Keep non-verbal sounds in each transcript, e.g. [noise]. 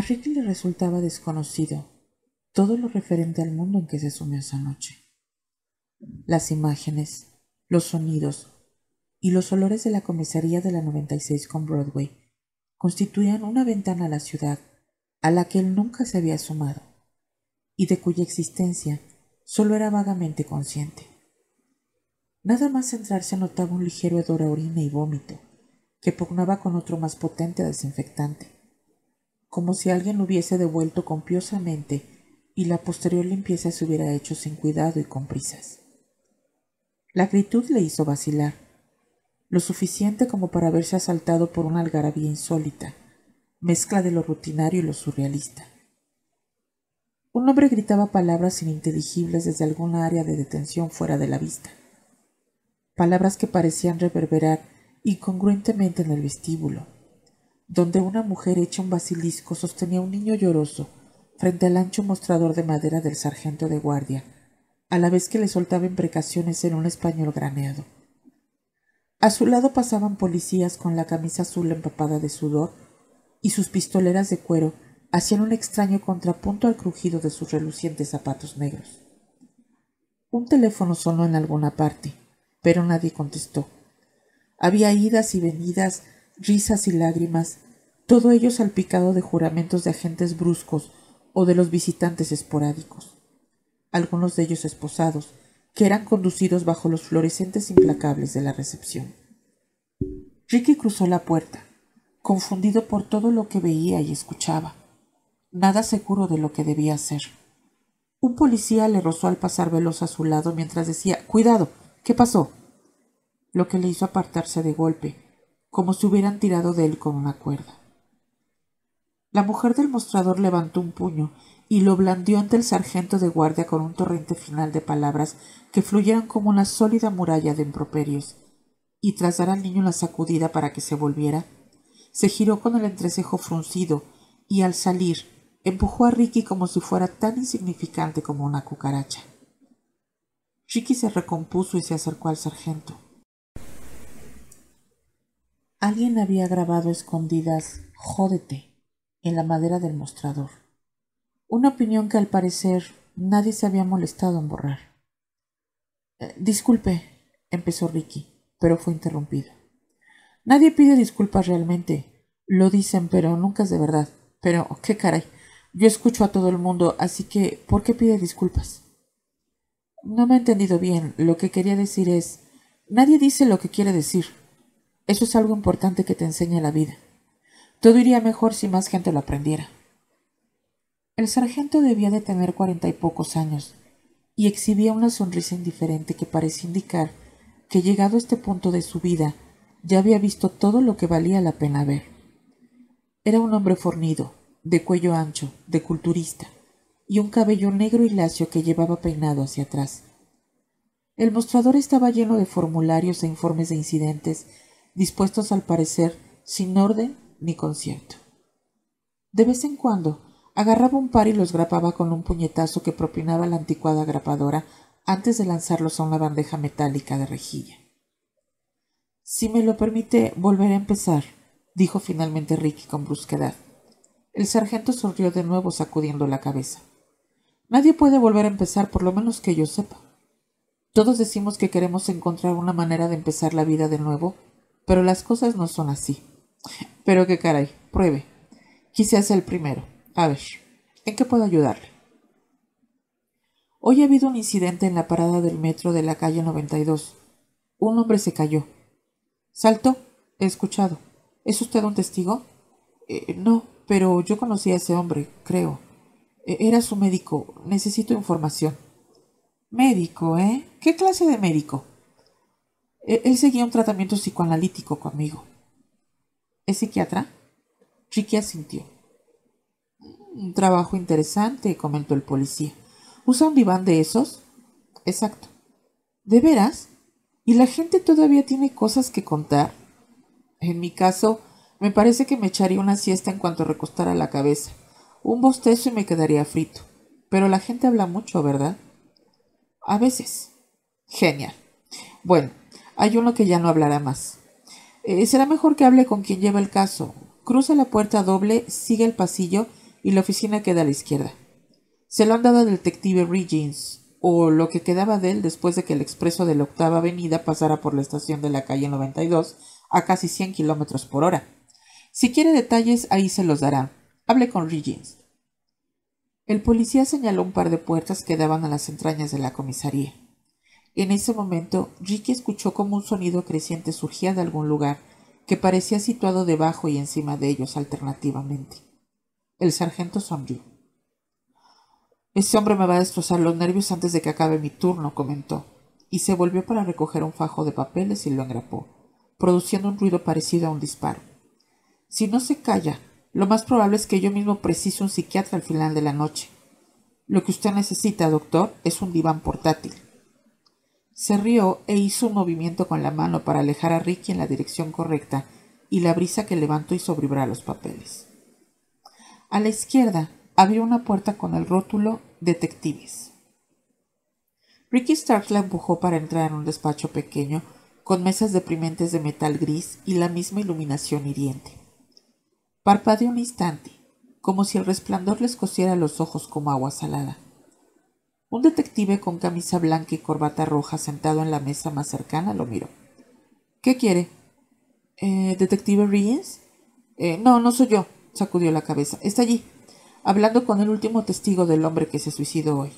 A Ricky le resultaba desconocido todo lo referente al mundo en que se sumió esa noche. Las imágenes, los sonidos y los olores de la comisaría de la 96 con Broadway constituían una ventana a la ciudad a la que él nunca se había sumado y de cuya existencia solo era vagamente consciente. Nada más entrarse notaba un ligero hedor a orina y vómito, que pugnaba con otro más potente desinfectante, como si alguien lo hubiese devuelto copiosamente y la posterior limpieza se hubiera hecho sin cuidado y con prisas. La acritud le hizo vacilar, lo suficiente como para verse asaltado por una algarabía insólita, mezcla de lo rutinario y lo surrealista. Un hombre gritaba palabras ininteligibles desde alguna área de detención fuera de la vista. Palabras que parecían reverberar incongruentemente en el vestíbulo, donde una mujer hecha un basilisco sostenía un niño lloroso frente al ancho mostrador de madera del sargento de guardia, a la vez que le soltaba imprecaciones en un español graneado. A su lado pasaban policías con la camisa azul empapada de sudor y sus pistoleras de cuero hacían un extraño contrapunto al crujido de sus relucientes zapatos negros. Un teléfono sonó en alguna parte, pero nadie contestó. Había idas y venidas, risas y lágrimas, todo ello salpicado de juramentos de agentes bruscos o de los visitantes esporádicos, algunos de ellos esposados, que eran conducidos bajo los fluorescentes implacables de la recepción. Ricky cruzó la puerta, confundido por todo lo que veía y escuchaba nada seguro de lo que debía hacer. Un policía le rozó al pasar veloz a su lado mientras decía Cuidado. ¿Qué pasó? lo que le hizo apartarse de golpe, como si hubieran tirado de él con una cuerda. La mujer del mostrador levantó un puño y lo blandió ante el sargento de guardia con un torrente final de palabras que fluyeron como una sólida muralla de improperios, y tras dar al niño la sacudida para que se volviera, se giró con el entrecejo fruncido y al salir empujó a Ricky como si fuera tan insignificante como una cucaracha. Ricky se recompuso y se acercó al sargento. Alguien había grabado escondidas Jódete en la madera del mostrador. Una opinión que al parecer nadie se había molestado en borrar. Eh, disculpe, empezó Ricky, pero fue interrumpido. Nadie pide disculpas realmente. Lo dicen, pero nunca es de verdad. Pero, qué caray. Yo escucho a todo el mundo, así que, ¿por qué pide disculpas? No me he entendido bien. Lo que quería decir es, nadie dice lo que quiere decir. Eso es algo importante que te enseña la vida. Todo iría mejor si más gente lo aprendiera. El sargento debía de tener cuarenta y pocos años, y exhibía una sonrisa indiferente que parecía indicar que llegado a este punto de su vida ya había visto todo lo que valía la pena ver. Era un hombre fornido, de cuello ancho, de culturista, y un cabello negro y lacio que llevaba peinado hacia atrás. El mostrador estaba lleno de formularios e informes de incidentes, dispuestos al parecer sin orden ni concierto. De vez en cuando agarraba un par y los grapaba con un puñetazo que propinaba la anticuada grapadora antes de lanzarlos a una bandeja metálica de rejilla. Si me lo permite, volveré a empezar, dijo finalmente Ricky con brusquedad. El sargento sonrió de nuevo sacudiendo la cabeza. Nadie puede volver a empezar, por lo menos que yo sepa. Todos decimos que queremos encontrar una manera de empezar la vida de nuevo, pero las cosas no son así. Pero qué caray, pruebe. Quise ser el primero. A ver, ¿en qué puedo ayudarle? Hoy ha habido un incidente en la parada del metro de la calle 92. Un hombre se cayó. ¿Saltó? He escuchado. ¿Es usted un testigo? Eh, no, pero yo conocí a ese hombre, creo. E, era su médico. Necesito información. Médico, ¿eh? ¿Qué clase de médico? Él seguía un tratamiento psicoanalítico conmigo. ¿Es psiquiatra? Ricky asintió. Un trabajo interesante, comentó el policía. ¿Usa un diván de esos? Exacto. ¿De veras? ¿Y la gente todavía tiene cosas que contar? En mi caso, me parece que me echaría una siesta en cuanto recostara la cabeza. Un bostezo y me quedaría frito. Pero la gente habla mucho, ¿verdad? A veces. Genial. Bueno, hay uno que ya no hablará más. Eh, será mejor que hable con quien lleva el caso. Cruza la puerta doble, sigue el pasillo y la oficina queda a la izquierda. Se lo han dado al detective Riggins, o lo que quedaba de él después de que el expreso de la octava avenida pasara por la estación de la calle 92 a casi 100 kilómetros por hora. Si quiere detalles, ahí se los dará. Hable con Riggins. El policía señaló un par de puertas que daban a las entrañas de la comisaría. En ese momento, Ricky escuchó como un sonido creciente surgía de algún lugar que parecía situado debajo y encima de ellos alternativamente. El sargento sonrió. Ese hombre me va a destrozar los nervios antes de que acabe mi turno, comentó, y se volvió para recoger un fajo de papeles y lo engrapó, produciendo un ruido parecido a un disparo. Si no se calla, lo más probable es que yo mismo precise un psiquiatra al final de la noche. Lo que usted necesita, doctor, es un diván portátil. Se rió e hizo un movimiento con la mano para alejar a Ricky en la dirección correcta y la brisa que levantó hizo vibrar los papeles. A la izquierda, abrió una puerta con el rótulo Detectives. Ricky Stark la empujó para entrar en un despacho pequeño con mesas deprimentes de metal gris y la misma iluminación hiriente. Parpadeó un instante, como si el resplandor les cosiera los ojos como agua salada. Un detective con camisa blanca y corbata roja sentado en la mesa más cercana lo miró. ¿Qué quiere? ¿Eh, ¿Detective Riggins? Eh, no, no soy yo, sacudió la cabeza. Está allí, hablando con el último testigo del hombre que se suicidó hoy.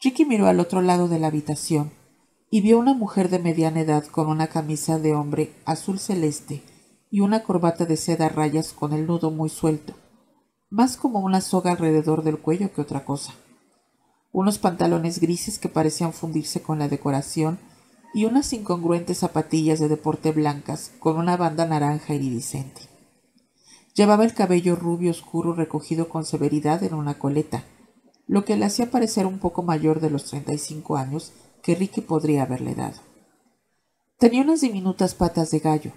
Ricky miró al otro lado de la habitación y vio una mujer de mediana edad con una camisa de hombre azul celeste y una corbata de seda a rayas con el nudo muy suelto, más como una soga alrededor del cuello que otra cosa. Unos pantalones grises que parecían fundirse con la decoración y unas incongruentes zapatillas de deporte blancas con una banda naranja iridiscente. Llevaba el cabello rubio oscuro recogido con severidad en una coleta, lo que le hacía parecer un poco mayor de los treinta y cinco años que Ricky podría haberle dado. Tenía unas diminutas patas de gallo.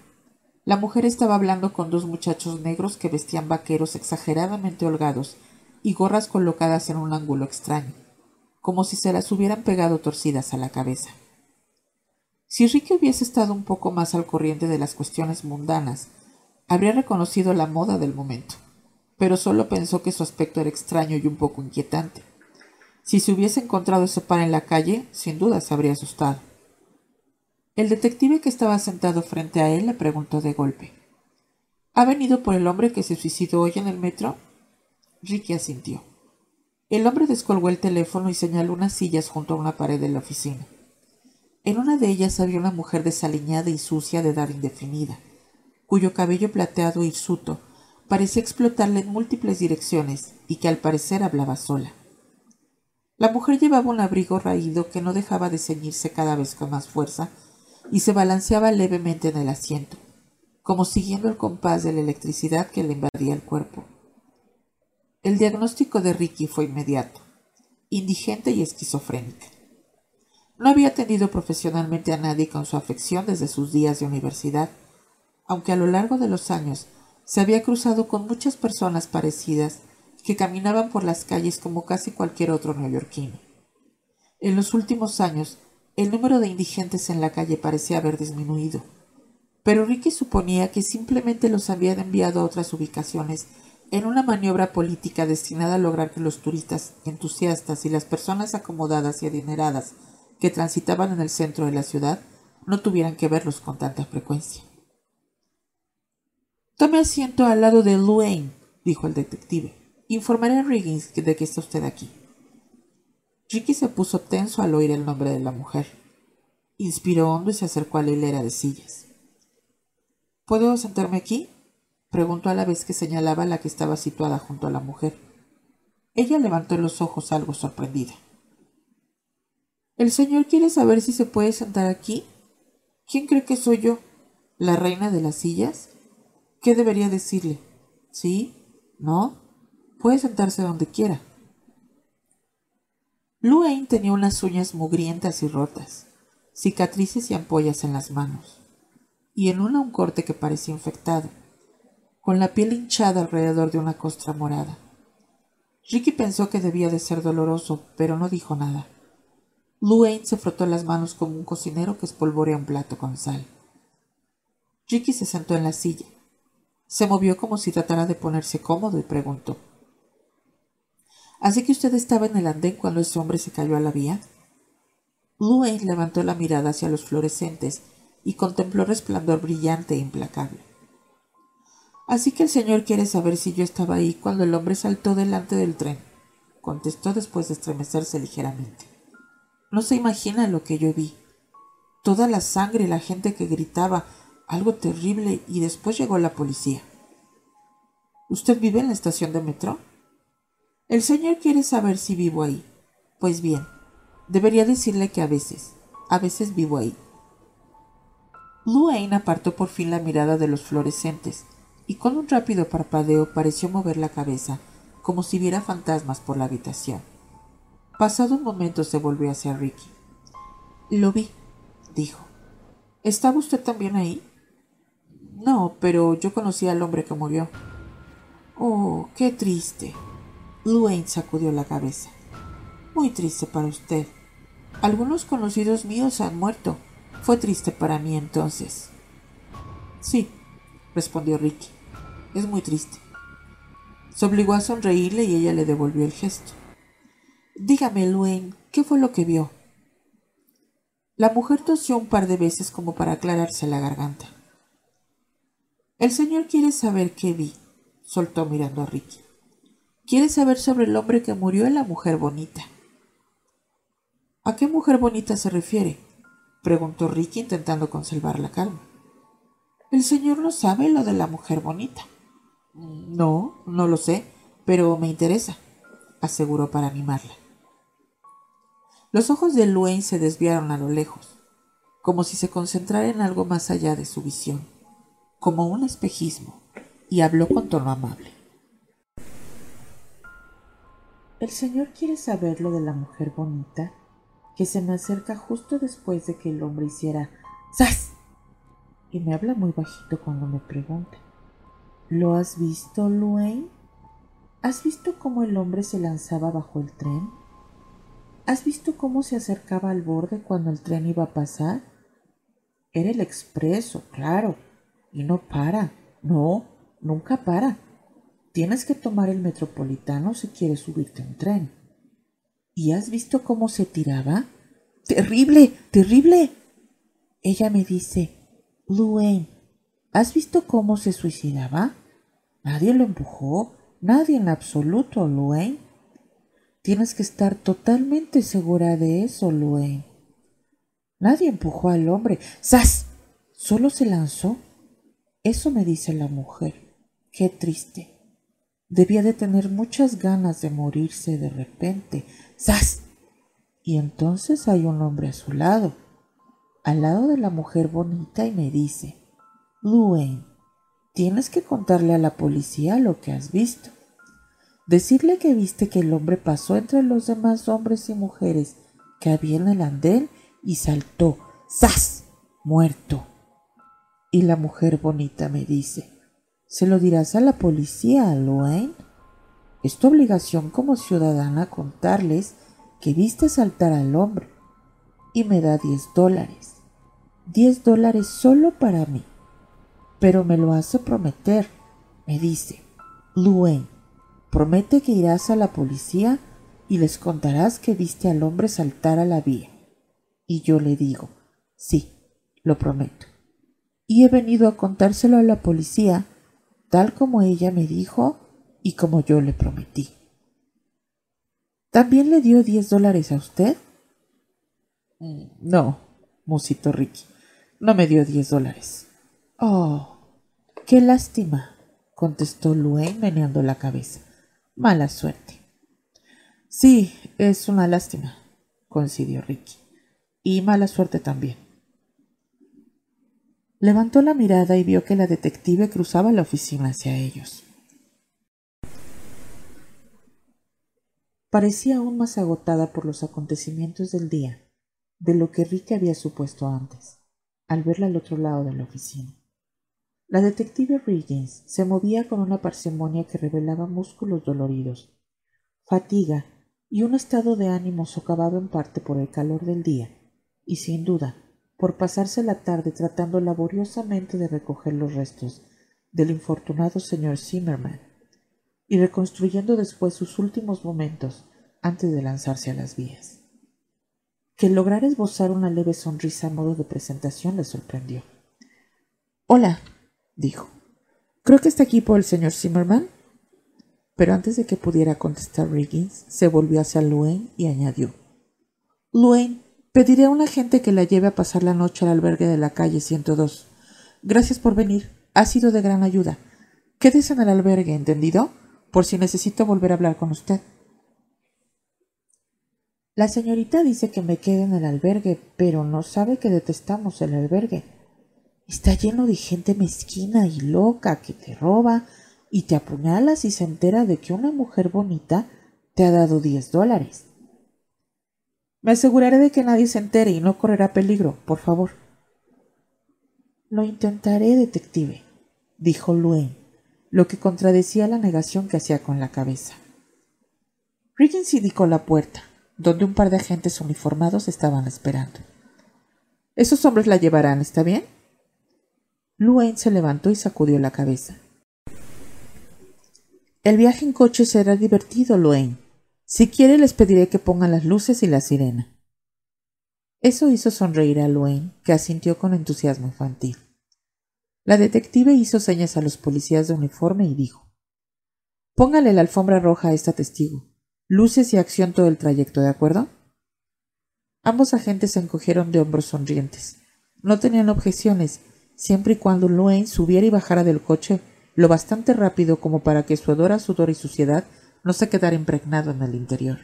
La mujer estaba hablando con dos muchachos negros que vestían vaqueros exageradamente holgados y gorras colocadas en un ángulo extraño, como si se las hubieran pegado torcidas a la cabeza. Si Ricky hubiese estado un poco más al corriente de las cuestiones mundanas Habría reconocido la moda del momento, pero solo pensó que su aspecto era extraño y un poco inquietante. Si se hubiese encontrado ese par en la calle, sin duda se habría asustado. El detective que estaba sentado frente a él le preguntó de golpe ¿Ha venido por el hombre que se suicidó hoy en el metro? Ricky asintió. El hombre descolgó el teléfono y señaló unas sillas junto a una pared de la oficina. En una de ellas había una mujer desaliñada y sucia de edad indefinida cuyo cabello plateado hirsuto parecía explotarle en múltiples direcciones y que al parecer hablaba sola. La mujer llevaba un abrigo raído que no dejaba de ceñirse cada vez con más fuerza y se balanceaba levemente en el asiento, como siguiendo el compás de la electricidad que le invadía el cuerpo. El diagnóstico de Ricky fue inmediato, indigente y esquizofrénica. No había atendido profesionalmente a nadie con su afección desde sus días de universidad, aunque a lo largo de los años se había cruzado con muchas personas parecidas que caminaban por las calles como casi cualquier otro neoyorquino. En los últimos años, el número de indigentes en la calle parecía haber disminuido, pero Ricky suponía que simplemente los habían enviado a otras ubicaciones en una maniobra política destinada a lograr que los turistas entusiastas y las personas acomodadas y adineradas que transitaban en el centro de la ciudad no tuvieran que verlos con tanta frecuencia. Tome asiento al lado de Luane, dijo el detective. Informaré a Riggins de que está usted aquí. Ricky se puso tenso al oír el nombre de la mujer. Inspiró hondo y se acercó a la hilera de sillas. ¿Puedo sentarme aquí? Preguntó a la vez que señalaba la que estaba situada junto a la mujer. Ella levantó los ojos algo sorprendida. ¿El señor quiere saber si se puede sentar aquí? ¿Quién cree que soy yo? ¿La reina de las sillas? ¿Qué debería decirle? ¿Sí? ¿No? Puede sentarse donde quiera. Luane tenía unas uñas mugrientas y rotas, cicatrices y ampollas en las manos, y en una un corte que parecía infectado, con la piel hinchada alrededor de una costra morada. Ricky pensó que debía de ser doloroso, pero no dijo nada. Luane se frotó las manos como un cocinero que espolvorea un plato con sal. Ricky se sentó en la silla Se movió como si tratara de ponerse cómodo y preguntó. ¿Así que usted estaba en el andén cuando ese hombre se cayó a la vía? Luane levantó la mirada hacia los fluorescentes y contempló resplandor brillante e implacable. Así que el señor quiere saber si yo estaba ahí cuando el hombre saltó delante del tren, contestó después de estremecerse ligeramente. No se imagina lo que yo vi. Toda la sangre, la gente que gritaba, algo terrible, y después llegó la policía. ¿Usted vive en la estación de metro? El señor quiere saber si vivo ahí. Pues bien, debería decirle que a veces, a veces vivo ahí. Luane apartó por fin la mirada de los fluorescentes y con un rápido parpadeo pareció mover la cabeza como si viera fantasmas por la habitación. Pasado un momento se volvió hacia Ricky. Lo vi, dijo. ¿Estaba usted también ahí? No, pero yo conocí al hombre que murió. Oh, qué triste. Luane sacudió la cabeza. Muy triste para usted. Algunos conocidos míos han muerto. Fue triste para mí entonces. Sí, respondió Ricky. Es muy triste. Se obligó a sonreírle y ella le devolvió el gesto. Dígame, Luane, ¿qué fue lo que vio? La mujer tosió un par de veces como para aclararse la garganta. El señor quiere saber qué vi, soltó mirando a Ricky. Quiere saber sobre el hombre que murió en la mujer bonita. ¿A qué mujer bonita se refiere? preguntó Ricky intentando conservar la calma. El señor no sabe lo de la mujer bonita. No, no lo sé, pero me interesa, aseguró para animarla. Los ojos de Luane se desviaron a lo lejos, como si se concentrara en algo más allá de su visión, como un espejismo, y habló con tono amable. El señor quiere saber lo de la mujer bonita que se me acerca justo después de que el hombre hiciera ¡Sas! y me habla muy bajito cuando me pregunta. ¿Lo has visto, Luane? ¿Has visto cómo el hombre se lanzaba bajo el tren? ¿Has visto cómo se acercaba al borde cuando el tren iba a pasar? Era el expreso, claro, y no para, no, nunca para. Tienes que tomar el metropolitano si quieres subirte a un tren. ¿Y has visto cómo se tiraba? Terrible, terrible. Ella me dice, Luane, ¿has visto cómo se suicidaba? Nadie lo empujó, nadie en absoluto, Luane. Tienes que estar totalmente segura de eso, Luane. Nadie empujó al hombre. ¡Sas! Solo se lanzó. Eso me dice la mujer. Qué triste. Debía de tener muchas ganas de morirse de repente. ¡Sas! Y entonces hay un hombre a su lado, al lado de la mujer bonita, y me dice, Luane, tienes que contarle a la policía lo que has visto. Decirle que viste que el hombre pasó entre los demás hombres y mujeres que había en el andén y saltó, ¡zas! muerto. Y la mujer bonita me dice, ¿Se lo dirás a la policía, Luane? Es tu obligación como ciudadana contarles que viste saltar al hombre. Y me da diez dólares. Diez dólares solo para mí. Pero me lo hace prometer. Me dice, Luane, promete que irás a la policía y les contarás que viste al hombre saltar a la vía. Y yo le digo, sí, lo prometo. Y he venido a contárselo a la policía tal como ella me dijo y como yo le prometí. ¿También le dio diez dólares a usted? Mm, no, musitó Ricky. No me dio diez dólares. Oh, qué lástima, contestó Luane meneando la cabeza. Mala suerte. Sí, es una lástima, coincidió Ricky. Y mala suerte también. Levantó la mirada y vio que la detective cruzaba la oficina hacia ellos. Parecía aún más agotada por los acontecimientos del día de lo que Ricky había supuesto antes, al verla al otro lado de la oficina. La detective Riggins se movía con una parsimonia que revelaba músculos doloridos, fatiga y un estado de ánimo socavado en parte por el calor del día, y sin duda por pasarse la tarde tratando laboriosamente de recoger los restos del infortunado señor Zimmerman y reconstruyendo después sus últimos momentos antes de lanzarse a las vías. Que lograr esbozar una leve sonrisa a modo de presentación le sorprendió. Hola, dijo. Creo que está aquí por el señor Zimmerman. Pero antes de que pudiera contestar Riggins, se volvió hacia Luane y añadió: Luane, pediré a un agente que la lleve a pasar la noche al albergue de la calle 102. Gracias por venir. Ha sido de gran ayuda. Quédese en el albergue, ¿entendido? Por si necesito volver a hablar con usted. La señorita dice que me quede en el albergue, pero no sabe que detestamos el albergue. Está lleno de gente mezquina y loca que te roba y te apuñala si se entera de que una mujer bonita te ha dado diez dólares. Me aseguraré de que nadie se entere y no correrá peligro, por favor. Lo intentaré, detective, dijo Luen, lo que contradecía la negación que hacía con la cabeza. Riggins indicó la puerta, donde un par de agentes uniformados estaban esperando. Esos hombres la llevarán, ¿está bien? Luen se levantó y sacudió la cabeza. El viaje en coche será divertido, Luen. Si quiere les pediré que pongan las luces y la sirena. Eso hizo sonreír a Luane, que asintió con entusiasmo infantil. La detective hizo señas a los policías de uniforme y dijo Póngale la alfombra roja a esta testigo. Luces y acción todo el trayecto, ¿de acuerdo? Ambos agentes se encogieron de hombros sonrientes. No tenían objeciones, siempre y cuando Luane subiera y bajara del coche lo bastante rápido como para que su hedor a sudor y suciedad no se quedara impregnado en el interior.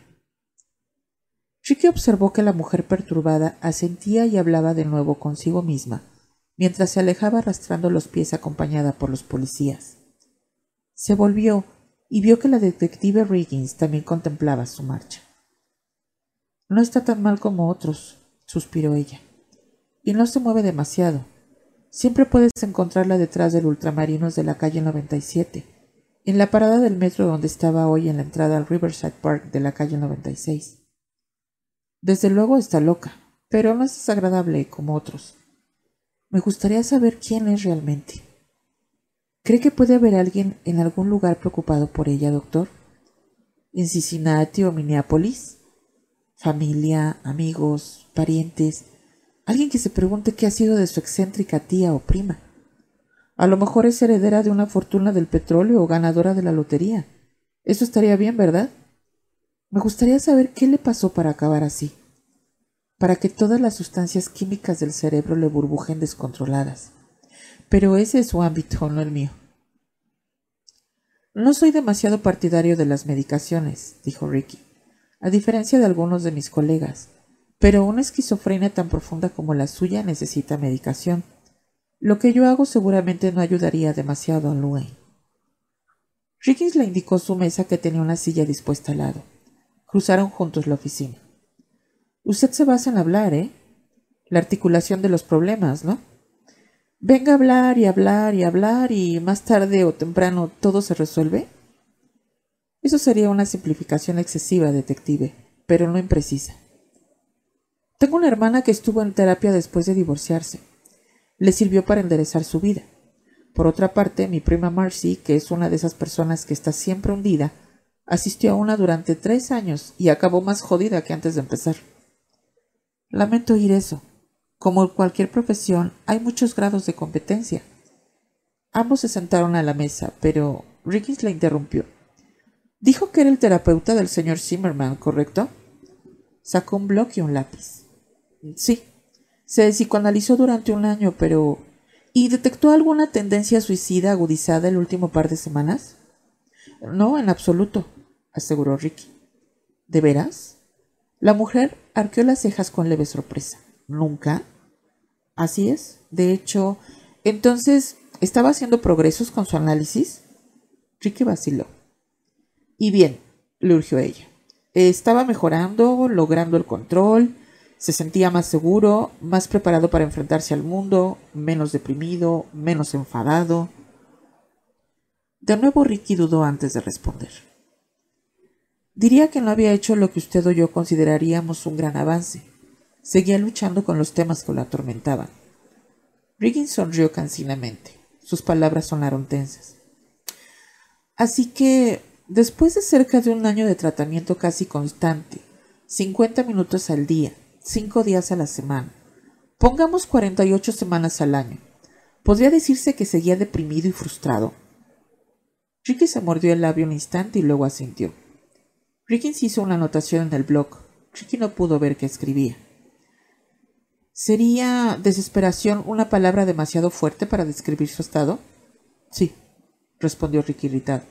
Ricky observó que la mujer perturbada asentía y hablaba de nuevo consigo misma, mientras se alejaba arrastrando los pies acompañada por los policías. Se volvió y vio que la detective Riggins también contemplaba su marcha. No está tan mal como otros, suspiró ella, y no se mueve demasiado. Siempre puedes encontrarla detrás del ultramarinos de la calle 97, en la parada del metro donde estaba hoy en la entrada al Riverside Park de la calle 96. Desde luego está loca, pero no es desagradable como otros. Me gustaría saber quién es realmente. ¿Cree que puede haber alguien en algún lugar preocupado por ella, doctor? ¿En Cincinnati o Minneapolis? ¿Familia, amigos, parientes? ¿Alguien que se pregunte qué ha sido de su excéntrica tía o prima? A lo mejor es heredera de una fortuna del petróleo o ganadora de la lotería. Eso estaría bien, ¿verdad? Me gustaría saber qué le pasó para acabar así, para que todas las sustancias químicas del cerebro le burbujen descontroladas. Pero ese es su ámbito, no el mío. No soy demasiado partidario de las medicaciones, dijo Ricky, a diferencia de algunos de mis colegas, pero una esquizofrenia tan profunda como la suya necesita medicación. Lo que yo hago seguramente no ayudaría demasiado a Louis. Ricky le indicó su mesa que tenía una silla dispuesta al lado. Cruzaron juntos la oficina. Usted se basa en hablar, ¿eh? La articulación de los problemas, ¿no? Venga a hablar y hablar y hablar y más tarde o temprano todo se resuelve. Eso sería una simplificación excesiva, detective, pero no imprecisa. Tengo una hermana que estuvo en terapia después de divorciarse. Le sirvió para enderezar su vida. Por otra parte, mi prima Marcy, que es una de esas personas que está siempre hundida, Asistió a una durante tres años y acabó más jodida que antes de empezar. Lamento oír eso. Como cualquier profesión, hay muchos grados de competencia. Ambos se sentaron a la mesa, pero Riggins la interrumpió. Dijo que era el terapeuta del señor Zimmerman, ¿correcto? Sacó un bloque y un lápiz. Sí. Se psicoanalizó durante un año, pero... ¿Y detectó alguna tendencia suicida agudizada el último par de semanas? No, en absoluto aseguró Ricky. ¿De veras? La mujer arqueó las cejas con leve sorpresa. ¿Nunca? Así es. De hecho, entonces, ¿estaba haciendo progresos con su análisis? Ricky vaciló. Y bien, le urgió ella. Estaba mejorando, logrando el control, se sentía más seguro, más preparado para enfrentarse al mundo, menos deprimido, menos enfadado. De nuevo Ricky dudó antes de responder. Diría que no había hecho lo que usted o yo consideraríamos un gran avance. Seguía luchando con los temas que lo atormentaban. Riggins sonrió cansinamente. Sus palabras sonaron tensas. Así que, después de cerca de un año de tratamiento casi constante, 50 minutos al día, 5 días a la semana, pongamos 48 semanas al año, podría decirse que seguía deprimido y frustrado. Ricky se mordió el labio un instante y luego asintió. Ricky hizo una anotación en el blog. Ricky no pudo ver qué escribía. ¿Sería desesperación una palabra demasiado fuerte para describir su estado? Sí, respondió Ricky irritado.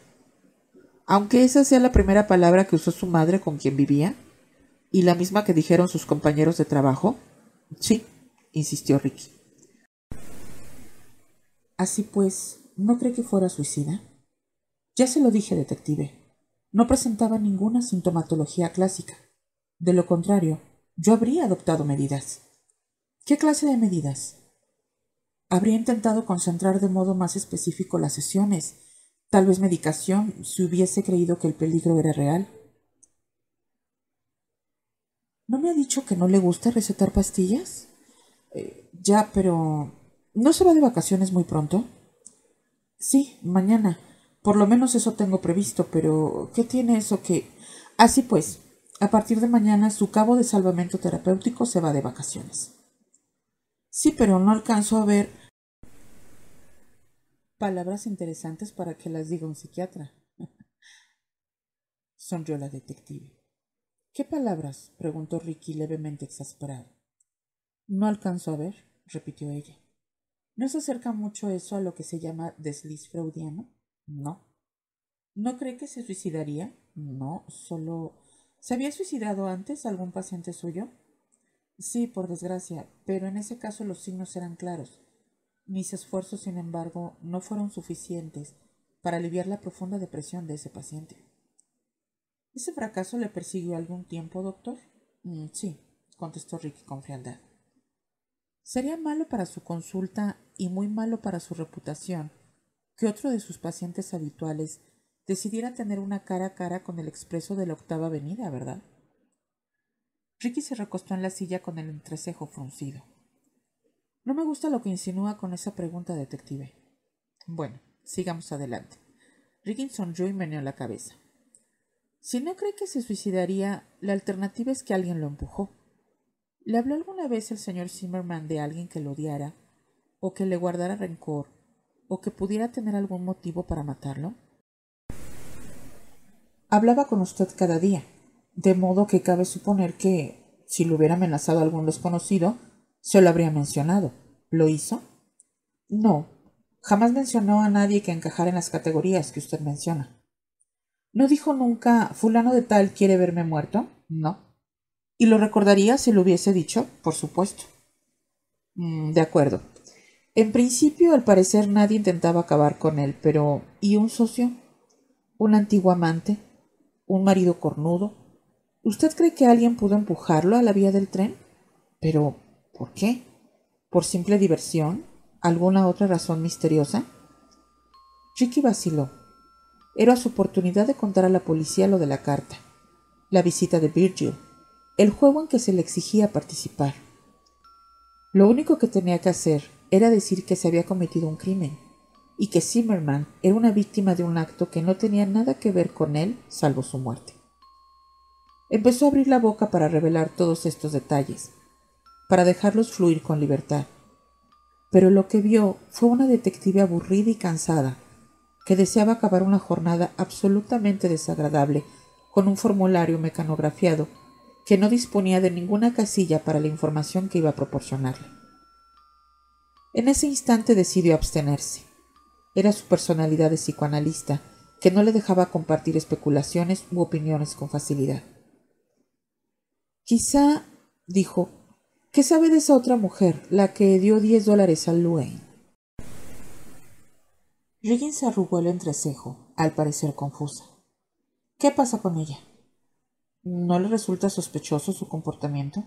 Aunque esa sea la primera palabra que usó su madre con quien vivía, y la misma que dijeron sus compañeros de trabajo. Sí, insistió Ricky. Así pues, ¿no cree que fuera suicida? Ya se lo dije, detective. No presentaba ninguna sintomatología clásica. De lo contrario, yo habría adoptado medidas. ¿Qué clase de medidas? Habría intentado concentrar de modo más específico las sesiones, tal vez medicación, si hubiese creído que el peligro era real. ¿No me ha dicho que no le gusta recetar pastillas? Eh, ya, pero... ¿No se va de vacaciones muy pronto? Sí, mañana. Por lo menos eso tengo previsto, pero ¿qué tiene eso que... Así pues, a partir de mañana su cabo de salvamento terapéutico se va de vacaciones. Sí, pero no alcanzo a ver palabras interesantes para que las diga un psiquiatra. [laughs] Sonrió la detective. ¿Qué palabras? preguntó Ricky levemente exasperado. No alcanzo a ver, repitió ella. ¿No se acerca mucho eso a lo que se llama desliz freudiano? No. ¿No cree que se suicidaría? No, solo. ¿Se había suicidado antes algún paciente suyo? Sí, por desgracia, pero en ese caso los signos eran claros. Mis esfuerzos, sin embargo, no fueron suficientes para aliviar la profunda depresión de ese paciente. ¿Ese fracaso le persiguió algún tiempo, doctor? Mm, sí, contestó Ricky con frialdad. Sería malo para su consulta y muy malo para su reputación que otro de sus pacientes habituales decidiera tener una cara a cara con el expreso de la octava avenida, ¿verdad? Ricky se recostó en la silla con el entrecejo fruncido. No me gusta lo que insinúa con esa pregunta, detective. Bueno, sigamos adelante. Ricky sonrió y meneó la cabeza. Si no cree que se suicidaría, la alternativa es que alguien lo empujó. ¿Le habló alguna vez el señor Zimmerman de alguien que lo odiara, o que le guardara rencor, o que pudiera tener algún motivo para matarlo? Hablaba con usted cada día, de modo que cabe suponer que, si lo hubiera amenazado algún desconocido, se lo habría mencionado. ¿Lo hizo? No, jamás mencionó a nadie que encajara en las categorías que usted menciona. ¿No dijo nunca fulano de tal quiere verme muerto? No. ¿Y lo recordaría si lo hubiese dicho? Por supuesto. Mm, de acuerdo. En principio, al parecer, nadie intentaba acabar con él, pero ¿y un socio? ¿Un antiguo amante? ¿Un marido cornudo? ¿Usted cree que alguien pudo empujarlo a la vía del tren? Pero, ¿por qué? ¿Por simple diversión? ¿Alguna otra razón misteriosa? Ricky vaciló. Era su oportunidad de contar a la policía lo de la carta, la visita de Virgil, el juego en que se le exigía participar. Lo único que tenía que hacer era decir que se había cometido un crimen y que Zimmerman era una víctima de un acto que no tenía nada que ver con él salvo su muerte. Empezó a abrir la boca para revelar todos estos detalles, para dejarlos fluir con libertad. Pero lo que vio fue una detective aburrida y cansada, que deseaba acabar una jornada absolutamente desagradable con un formulario mecanografiado que no disponía de ninguna casilla para la información que iba a proporcionarle. En ese instante decidió abstenerse. Era su personalidad de psicoanalista, que no le dejaba compartir especulaciones u opiniones con facilidad. Quizá, dijo, ¿qué sabe de esa otra mujer, la que dio diez dólares a Luane? Riggin se arrugó el entrecejo, al parecer confusa. ¿Qué pasa con ella? ¿No le resulta sospechoso su comportamiento?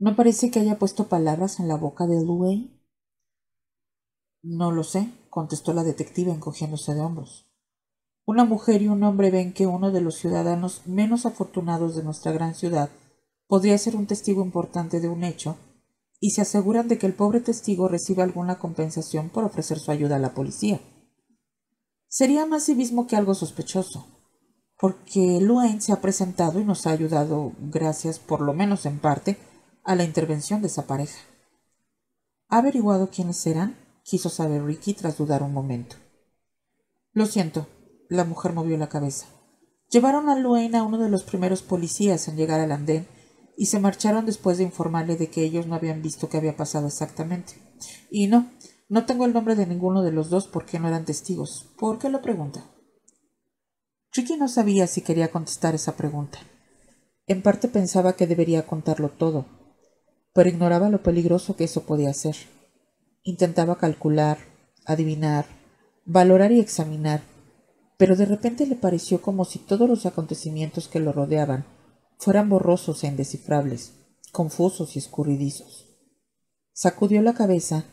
¿No parece que haya puesto palabras en la boca de Luane? No lo sé, contestó la detective encogiéndose de hombros. Una mujer y un hombre ven que uno de los ciudadanos menos afortunados de nuestra gran ciudad podría ser un testigo importante de un hecho y se aseguran de que el pobre testigo reciba alguna compensación por ofrecer su ayuda a la policía. Sería más sí mismo que algo sospechoso, porque Luane se ha presentado y nos ha ayudado, gracias por lo menos en parte, a la intervención de esa pareja. ¿Ha averiguado quiénes eran? quiso saber Ricky tras dudar un momento. Lo siento, la mujer movió la cabeza. Llevaron a Luane a uno de los primeros policías en llegar al andén y se marcharon después de informarle de que ellos no habían visto qué había pasado exactamente. Y no, no tengo el nombre de ninguno de los dos porque no eran testigos. ¿Por qué lo pregunta? Ricky no sabía si quería contestar esa pregunta. En parte pensaba que debería contarlo todo, pero ignoraba lo peligroso que eso podía ser. Intentaba calcular, adivinar, valorar y examinar, pero de repente le pareció como si todos los acontecimientos que lo rodeaban fueran borrosos e indescifrables, confusos y escurridizos. Sacudió la cabeza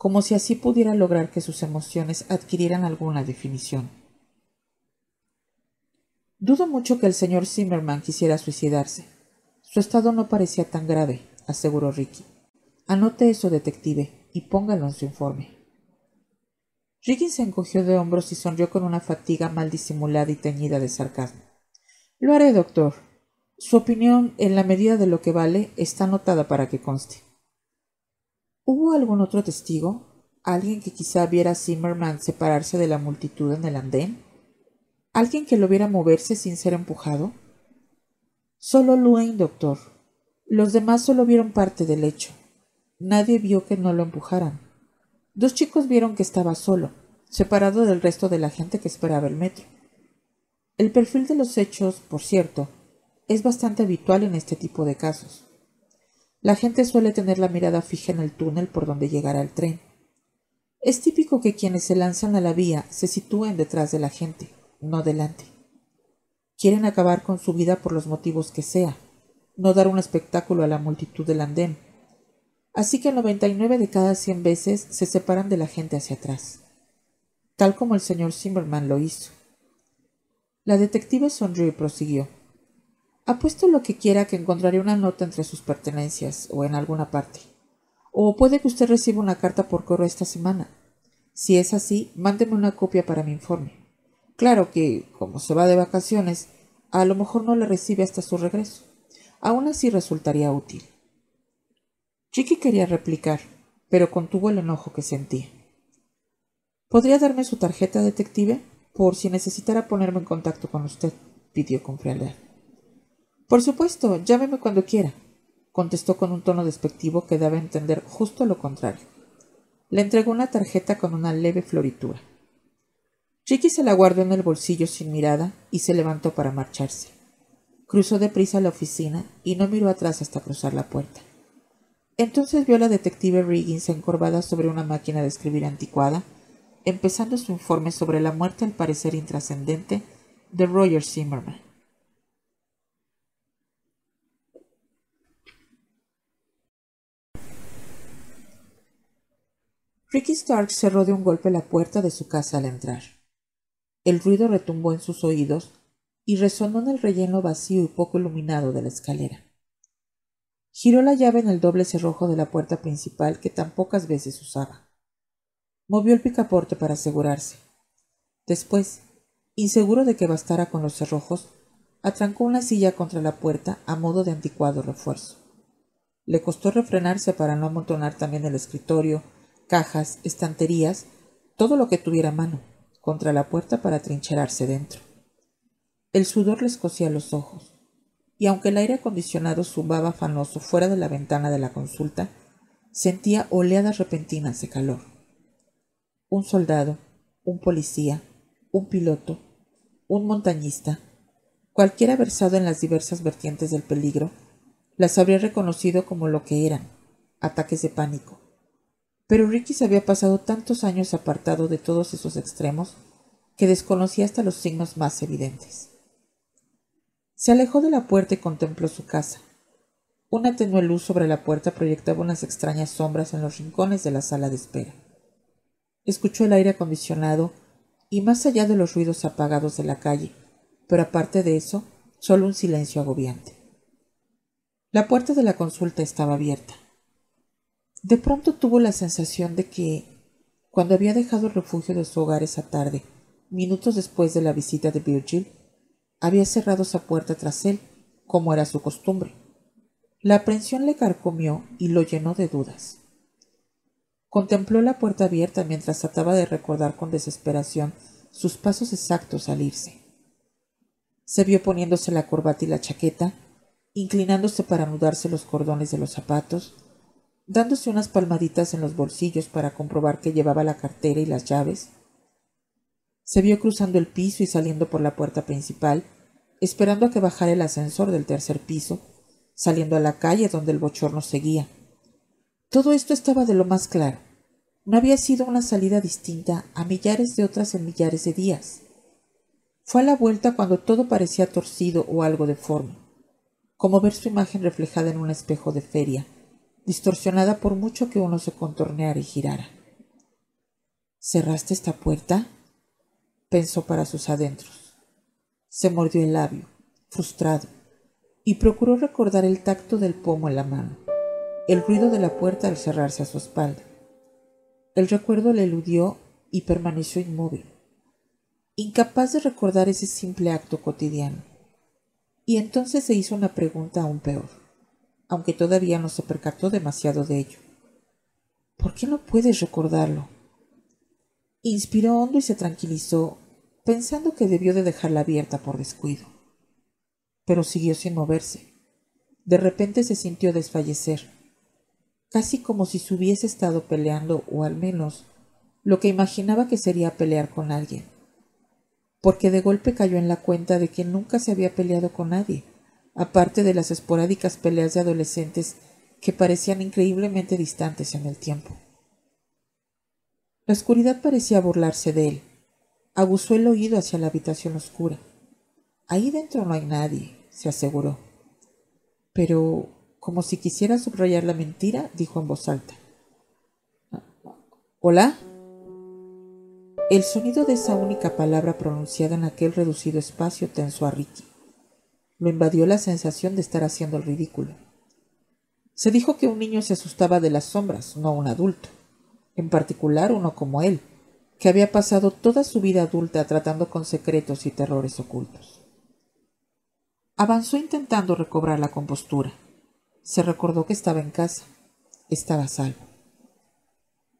como si así pudiera lograr que sus emociones adquirieran alguna definición. Dudo mucho que el señor Zimmerman quisiera suicidarse. Su estado no parecía tan grave, aseguró Ricky. Anote eso, detective, y póngalo en su informe. Ricky se encogió de hombros y sonrió con una fatiga mal disimulada y teñida de sarcasmo. Lo haré, doctor. Su opinión, en la medida de lo que vale, está anotada para que conste. ¿Hubo algún otro testigo? ¿Alguien que quizá viera a Zimmerman separarse de la multitud en el andén? ¿Alguien que lo viera moverse sin ser empujado? Solo Luane, doctor. Los demás solo vieron parte del hecho. Nadie vio que no lo empujaran. Dos chicos vieron que estaba solo, separado del resto de la gente que esperaba el metro. El perfil de los hechos, por cierto, es bastante habitual en este tipo de casos. La gente suele tener la mirada fija en el túnel por donde llegará el tren. Es típico que quienes se lanzan a la vía se sitúen detrás de la gente, no delante. Quieren acabar con su vida por los motivos que sea, no dar un espectáculo a la multitud del andén, Así que 99 de cada 100 veces se separan de la gente hacia atrás, tal como el señor Zimmerman lo hizo. La detective sonrió y prosiguió. Apuesto lo que quiera que encontraré una nota entre sus pertenencias o en alguna parte. O puede que usted reciba una carta por correo esta semana. Si es así, mándeme una copia para mi informe. Claro que, como se va de vacaciones, a lo mejor no la recibe hasta su regreso. Aún así resultaría útil. Chiqui quería replicar, pero contuvo el enojo que sentía. ¿Podría darme su tarjeta, detective? Por si necesitara ponerme en contacto con usted, pidió con frialdad. Por supuesto, llámeme cuando quiera, contestó con un tono despectivo que daba a entender justo lo contrario. Le entregó una tarjeta con una leve floritura. Chiqui se la guardó en el bolsillo sin mirada y se levantó para marcharse. Cruzó deprisa la oficina y no miró atrás hasta cruzar la puerta. Entonces vio a la detective Riggins encorvada sobre una máquina de escribir anticuada, empezando su informe sobre la muerte al parecer intrascendente de Roger Zimmerman. Ricky Stark cerró de un golpe la puerta de su casa al entrar. El ruido retumbó en sus oídos y resonó en el relleno vacío y poco iluminado de la escalera. Giró la llave en el doble cerrojo de la puerta principal que tan pocas veces usaba. Movió el picaporte para asegurarse. Después, inseguro de que bastara con los cerrojos, atrancó una silla contra la puerta a modo de anticuado refuerzo. Le costó refrenarse para no amontonar también el escritorio, cajas, estanterías, todo lo que tuviera mano, contra la puerta para trincherarse dentro. El sudor le escocía los ojos y aunque el aire acondicionado zumbaba afanoso fuera de la ventana de la consulta, sentía oleadas repentinas de calor. Un soldado, un policía, un piloto, un montañista, cualquiera versado en las diversas vertientes del peligro, las habría reconocido como lo que eran, ataques de pánico. Pero Ricky se había pasado tantos años apartado de todos esos extremos que desconocía hasta los signos más evidentes. Se alejó de la puerta y contempló su casa. Una tenue luz sobre la puerta proyectaba unas extrañas sombras en los rincones de la sala de espera. Escuchó el aire acondicionado y más allá de los ruidos apagados de la calle, pero aparte de eso, solo un silencio agobiante. La puerta de la consulta estaba abierta. De pronto tuvo la sensación de que, cuando había dejado el refugio de su hogar esa tarde, minutos después de la visita de Virgil, había cerrado esa puerta tras él, como era su costumbre. La aprensión le carcomió y lo llenó de dudas. Contempló la puerta abierta mientras trataba de recordar con desesperación sus pasos exactos al irse. Se vio poniéndose la corbata y la chaqueta, inclinándose para anudarse los cordones de los zapatos, dándose unas palmaditas en los bolsillos para comprobar que llevaba la cartera y las llaves. Se vio cruzando el piso y saliendo por la puerta principal, esperando a que bajara el ascensor del tercer piso, saliendo a la calle donde el bochorno seguía. Todo esto estaba de lo más claro. No había sido una salida distinta a millares de otras en millares de días. Fue a la vuelta cuando todo parecía torcido o algo deforme, como ver su imagen reflejada en un espejo de feria, distorsionada por mucho que uno se contorneara y girara. ¿Cerraste esta puerta? pensó para sus adentros. Se mordió el labio, frustrado, y procuró recordar el tacto del pomo en la mano el ruido de la puerta al cerrarse a su espalda. El recuerdo le eludió y permaneció inmóvil, incapaz de recordar ese simple acto cotidiano. Y entonces se hizo una pregunta aún peor, aunque todavía no se percató demasiado de ello. ¿Por qué no puedes recordarlo? Inspiró hondo y se tranquilizó, pensando que debió de dejarla abierta por descuido. Pero siguió sin moverse. De repente se sintió desfallecer casi como si se hubiese estado peleando, o al menos lo que imaginaba que sería pelear con alguien, porque de golpe cayó en la cuenta de que nunca se había peleado con nadie, aparte de las esporádicas peleas de adolescentes que parecían increíblemente distantes en el tiempo. La oscuridad parecía burlarse de él. Aguzó el oído hacia la habitación oscura. Ahí dentro no hay nadie, se aseguró. Pero como si quisiera subrayar la mentira, dijo en voz alta. ¿Hola? El sonido de esa única palabra pronunciada en aquel reducido espacio tensó a Ricky. Lo invadió la sensación de estar haciendo el ridículo. Se dijo que un niño se asustaba de las sombras, no un adulto, en particular uno como él, que había pasado toda su vida adulta tratando con secretos y terrores ocultos. Avanzó intentando recobrar la compostura. Se recordó que estaba en casa. Estaba salvo.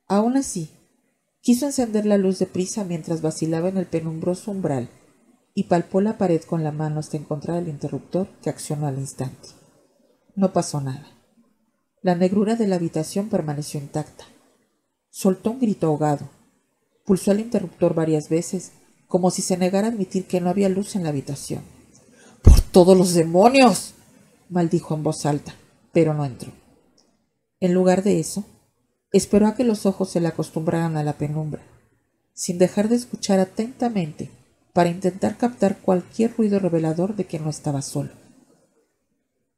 Aún así, quiso encender la luz de prisa mientras vacilaba en el penumbroso umbral y palpó la pared con la mano hasta encontrar el interruptor que accionó al instante. No pasó nada. La negrura de la habitación permaneció intacta. Soltó un grito ahogado. Pulsó el interruptor varias veces, como si se negara a admitir que no había luz en la habitación. ¡Por todos los demonios! maldijo en voz alta pero no entró. En lugar de eso, esperó a que los ojos se le acostumbraran a la penumbra, sin dejar de escuchar atentamente para intentar captar cualquier ruido revelador de que no estaba solo.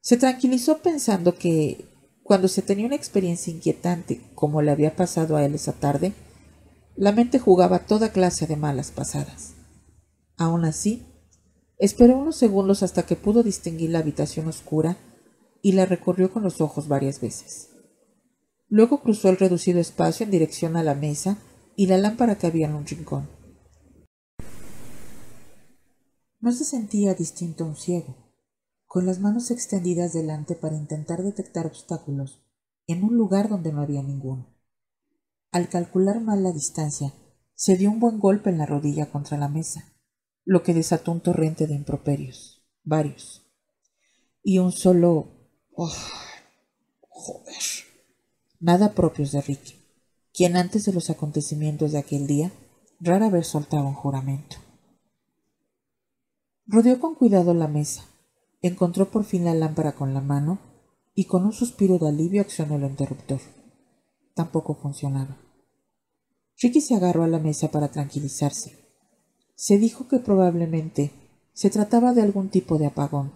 Se tranquilizó pensando que, cuando se tenía una experiencia inquietante como le había pasado a él esa tarde, la mente jugaba toda clase de malas pasadas. Aún así, esperó unos segundos hasta que pudo distinguir la habitación oscura y la recorrió con los ojos varias veces. Luego cruzó el reducido espacio en dirección a la mesa y la lámpara que había en un rincón. No se sentía distinto a un ciego, con las manos extendidas delante para intentar detectar obstáculos en un lugar donde no había ninguno. Al calcular mal la distancia, se dio un buen golpe en la rodilla contra la mesa, lo que desató un torrente de improperios, varios, y un solo Oh, joder. Nada propios de Ricky, quien antes de los acontecimientos de aquel día rara vez soltaba un juramento. Rodeó con cuidado la mesa, encontró por fin la lámpara con la mano y con un suspiro de alivio accionó el interruptor. Tampoco funcionaba. Ricky se agarró a la mesa para tranquilizarse. Se dijo que probablemente se trataba de algún tipo de apagón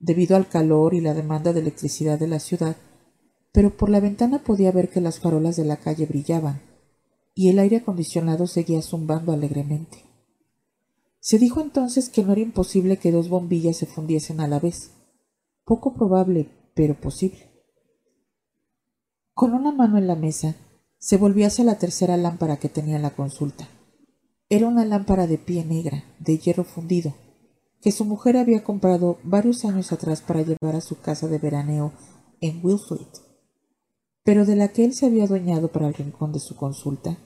debido al calor y la demanda de electricidad de la ciudad, pero por la ventana podía ver que las farolas de la calle brillaban y el aire acondicionado seguía zumbando alegremente. Se dijo entonces que no era imposible que dos bombillas se fundiesen a la vez. Poco probable, pero posible. Con una mano en la mesa, se volvió hacia la tercera lámpara que tenía en la consulta. Era una lámpara de pie negra, de hierro fundido, que su mujer había comprado varios años atrás para llevar a su casa de veraneo en Wilfleet, pero de la que él se había adueñado para el rincón de su consulta,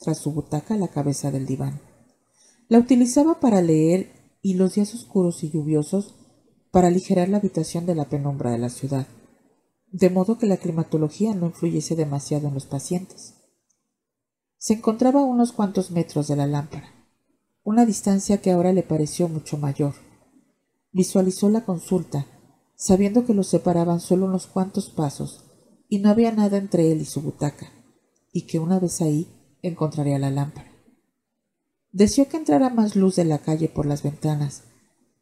tras su butaca a la cabeza del diván. La utilizaba para leer y los días oscuros y lluviosos para aligerar la habitación de la penumbra de la ciudad, de modo que la climatología no influyese demasiado en los pacientes. Se encontraba a unos cuantos metros de la lámpara, una distancia que ahora le pareció mucho mayor. Visualizó la consulta, sabiendo que los separaban solo unos cuantos pasos y no había nada entre él y su butaca, y que una vez ahí encontraría la lámpara. Deseó que entrara más luz de la calle por las ventanas,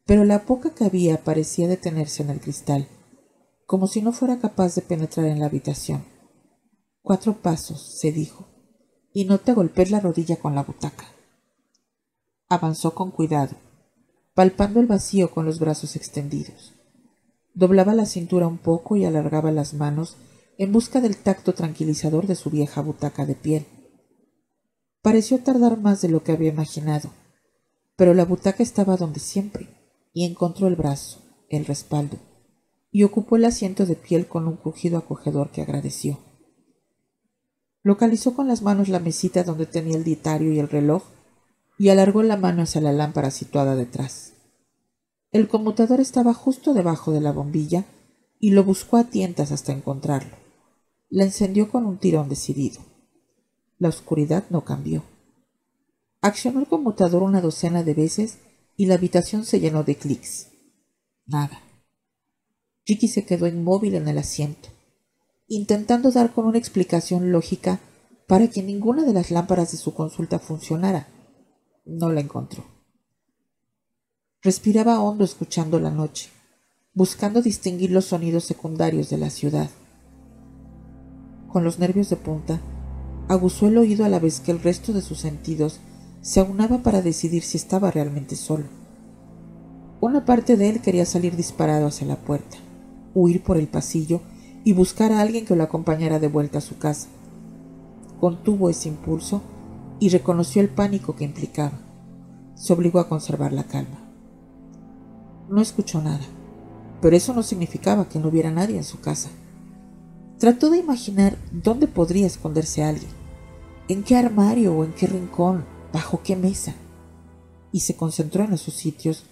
pero la poca que había parecía detenerse en el cristal, como si no fuera capaz de penetrar en la habitación. Cuatro pasos, se dijo, y no te golpees la rodilla con la butaca. Avanzó con cuidado, palpando el vacío con los brazos extendidos. Doblaba la cintura un poco y alargaba las manos en busca del tacto tranquilizador de su vieja butaca de piel. Pareció tardar más de lo que había imaginado, pero la butaca estaba donde siempre, y encontró el brazo, el respaldo, y ocupó el asiento de piel con un crujido acogedor que agradeció. Localizó con las manos la mesita donde tenía el dietario y el reloj y alargó la mano hacia la lámpara situada detrás. El conmutador estaba justo debajo de la bombilla y lo buscó a tientas hasta encontrarlo. La encendió con un tirón decidido. La oscuridad no cambió. Accionó el conmutador una docena de veces y la habitación se llenó de clics. Nada. Ricky se quedó inmóvil en el asiento, intentando dar con una explicación lógica para que ninguna de las lámparas de su consulta funcionara. No la encontró. Respiraba hondo escuchando la noche, buscando distinguir los sonidos secundarios de la ciudad. Con los nervios de punta, aguzó el oído a la vez que el resto de sus sentidos se aunaba para decidir si estaba realmente solo. Una parte de él quería salir disparado hacia la puerta, huir por el pasillo y buscar a alguien que lo acompañara de vuelta a su casa. Contuvo ese impulso y reconoció el pánico que implicaba. Se obligó a conservar la calma. No escuchó nada, pero eso no significaba que no hubiera nadie en su casa. Trató de imaginar dónde podría esconderse alguien, en qué armario o en qué rincón, bajo qué mesa, y se concentró en esos sitios,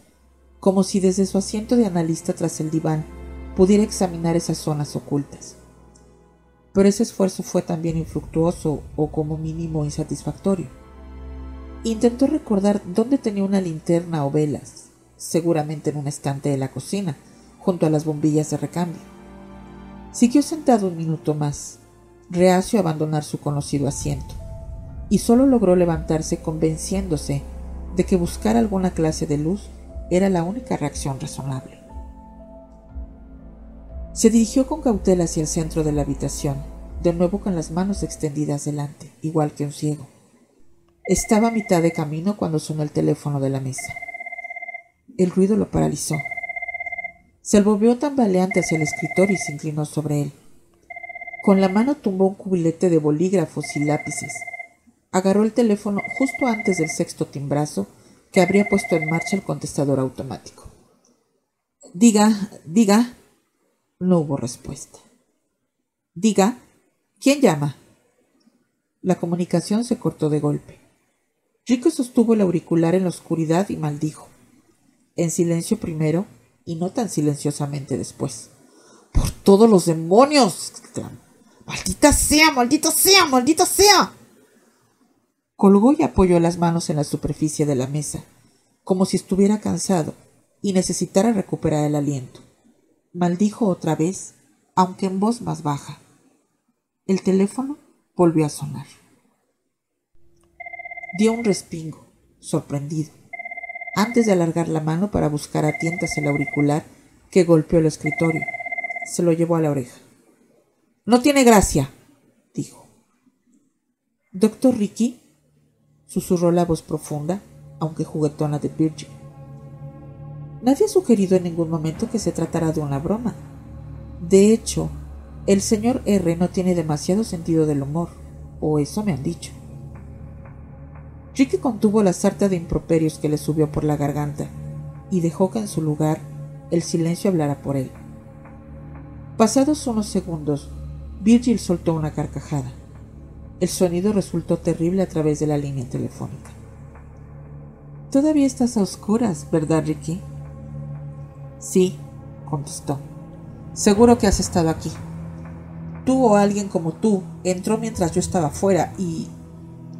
como si desde su asiento de analista tras el diván pudiera examinar esas zonas ocultas pero ese esfuerzo fue también infructuoso o como mínimo insatisfactorio. Intentó recordar dónde tenía una linterna o velas, seguramente en un estante de la cocina, junto a las bombillas de recambio. Siguió sentado un minuto más, reacio a abandonar su conocido asiento, y solo logró levantarse convenciéndose de que buscar alguna clase de luz era la única reacción razonable. Se dirigió con cautela hacia el centro de la habitación, de nuevo con las manos extendidas delante, igual que un ciego. Estaba a mitad de camino cuando sonó el teléfono de la mesa. El ruido lo paralizó. Se volvió tambaleante hacia el escritorio y se inclinó sobre él. Con la mano tumbó un cubilete de bolígrafos y lápices. Agarró el teléfono justo antes del sexto timbrazo que habría puesto en marcha el contestador automático. Diga, diga, no hubo respuesta. Diga, ¿quién llama? La comunicación se cortó de golpe. Rico sostuvo el auricular en la oscuridad y maldijo. En silencio primero y no tan silenciosamente después. ¡Por todos los demonios! ¡Maldita sea! ¡Maldita sea! ¡Maldita sea! Colgó y apoyó las manos en la superficie de la mesa, como si estuviera cansado y necesitara recuperar el aliento maldijo otra vez, aunque en voz más baja. El teléfono volvió a sonar. Dio un respingo, sorprendido, antes de alargar la mano para buscar a tientas el auricular que golpeó el escritorio. Se lo llevó a la oreja. No tiene gracia, dijo. Doctor Ricky, susurró la voz profunda, aunque juguetona de Virgin. Nadie ha sugerido en ningún momento que se tratara de una broma. De hecho, El señor R no tiene demasiado sentido del humor, o eso me han dicho. Ricky contuvo la sarta de improperios que le subió por la garganta y dejó que en su lugar el silencio hablara por él. Pasados unos segundos, Virgil soltó una carcajada. El sonido resultó terrible a través de la línea telefónica. Todavía estás a oscuras, ¿verdad, Ricky? Sí, contestó. Seguro que has estado aquí. Tú o alguien como tú entró mientras yo estaba fuera y...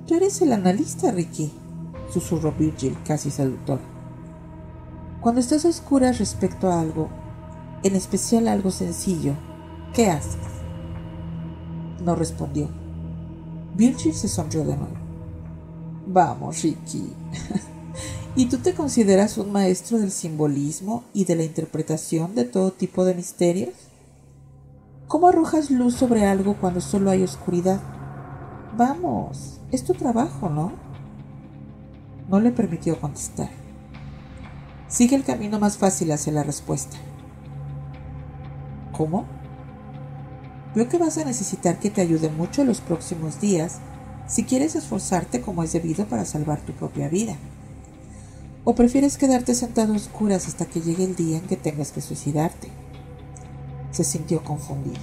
Tú eres el analista, Ricky, susurró Virgil, casi seductor. Cuando estás a oscuras respecto a algo, en especial algo sencillo, ¿qué haces? No respondió. Virgil se sonrió de nuevo. Vamos, Ricky. [laughs] ¿Y tú te consideras un maestro del simbolismo y de la interpretación de todo tipo de misterios? ¿Cómo arrojas luz sobre algo cuando solo hay oscuridad? Vamos, es tu trabajo, ¿no? No le permitió contestar. Sigue el camino más fácil hacia la respuesta. ¿Cómo? Veo que vas a necesitar que te ayude mucho los próximos días si quieres esforzarte como es debido para salvar tu propia vida. ¿O prefieres quedarte sentado a oscuras hasta que llegue el día en que tengas que suicidarte? Se sintió confundido.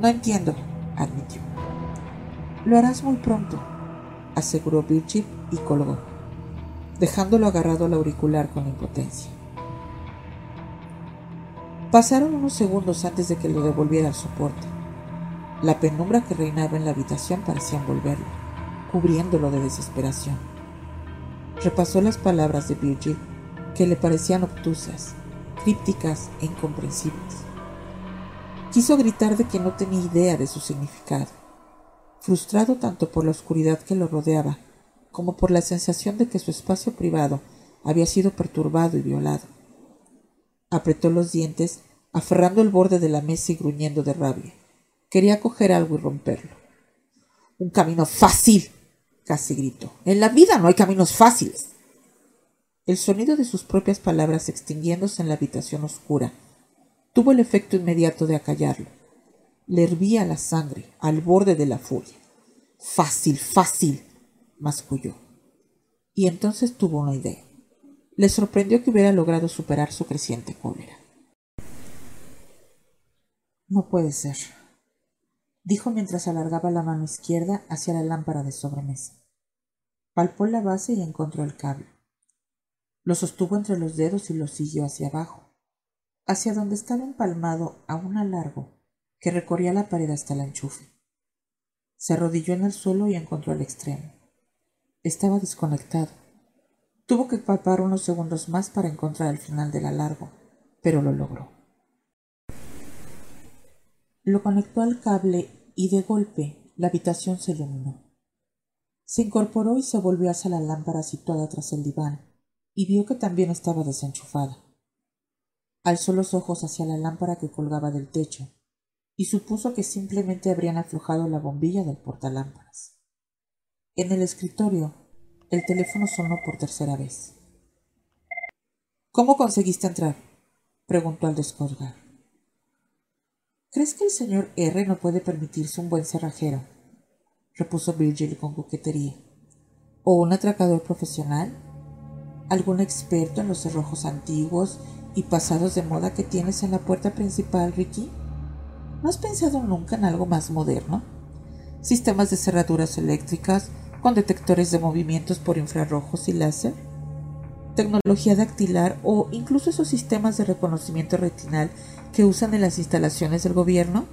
No entiendo, admitió. Lo harás muy pronto, aseguró Virgil y colgó dejándolo agarrado al auricular con impotencia. Pasaron unos segundos antes de que lo devolviera al soporte. La penumbra que reinaba en la habitación parecía envolverlo, cubriéndolo de desesperación. Repasó las palabras de Virgil, que le parecían obtusas, crípticas e incomprensibles. Quiso gritar de que no tenía idea de su significado, frustrado tanto por la oscuridad que lo rodeaba como por la sensación de que su espacio privado había sido perturbado y violado. Apretó los dientes, aferrando el borde de la mesa y gruñendo de rabia. Quería coger algo y romperlo. Un camino fácil, casi gritó. En la vida no hay caminos fáciles. El sonido de sus propias palabras extinguiéndose en la habitación oscura tuvo el efecto inmediato de acallarlo. Le hervía la sangre al borde de la furia. Fácil, fácil masculló. Y entonces tuvo una idea. Le sorprendió que hubiera logrado superar su creciente cólera. No puede ser, dijo mientras alargaba la mano izquierda hacia la lámpara de sobremesa. Palpó la base y encontró el cable. Lo sostuvo entre los dedos y lo siguió hacia abajo, hacia donde estaba empalmado a largo, que recorría la pared hasta el enchufe. Se arrodilló en el suelo y encontró el extremo. Estaba desconectado. Tuvo que palpar unos segundos más para encontrar el final del alargo, pero lo logró. Lo conectó al cable y de golpe la habitación se iluminó. Se incorporó y se volvió hacia la lámpara situada tras el diván y vio que también estaba desenchufada. Alzó los ojos hacia la lámpara que colgaba del techo y supuso que simplemente habrían aflojado la bombilla del portalámparas. En el escritorio, el teléfono sonó por tercera vez. ¿Cómo conseguiste entrar? preguntó al descolgar. ¿Crees que el señor R no puede permitirse un buen cerrajero? repuso Virgil con coquetería. ¿O un atracador profesional? ¿Algún experto en los cerrojos antiguos y pasados de moda que tienes en la puerta principal, Ricky? ¿No has pensado nunca en algo más moderno? Sistemas de cerraduras eléctricas con detectores de movimientos por infrarrojos y láser, tecnología dactilar o incluso esos sistemas de reconocimiento retinal que usan en las instalaciones del gobierno?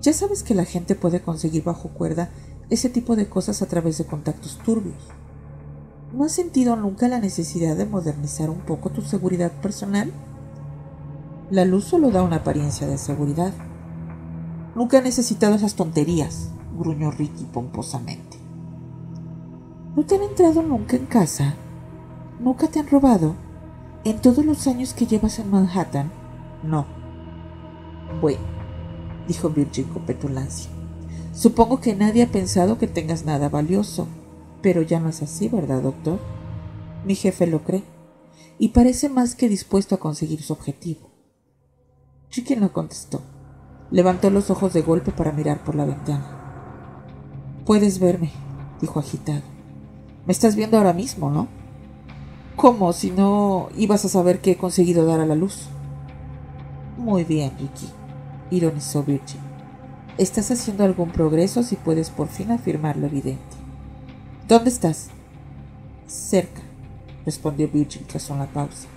Ya sabes que la gente puede conseguir bajo cuerda ese tipo de cosas a través de contactos turbios. ¿No has sentido nunca la necesidad de modernizar un poco tu seguridad personal? La luz solo da una apariencia de seguridad. Nunca he necesitado esas tonterías, gruñó Ricky pomposamente. ¿No te han entrado nunca en casa? ¿Nunca te han robado? ¿En todos los años que llevas en Manhattan? No. Bueno, dijo Virgin con petulancia. Supongo que nadie ha pensado que tengas nada valioso, pero ya no es así, ¿verdad, doctor? Mi jefe lo cree, y parece más que dispuesto a conseguir su objetivo. Chiqui no contestó. Levantó los ojos de golpe para mirar por la ventana. Puedes verme, dijo agitado. Me estás viendo ahora mismo, ¿no? ¿Cómo? Si no ibas a saber que he conseguido dar a la luz. Muy bien, Ricky, ironizó Virgin. Estás haciendo algún progreso si puedes por fin afirmar lo evidente. ¿Dónde estás? Cerca, respondió Virgin tras una pausa.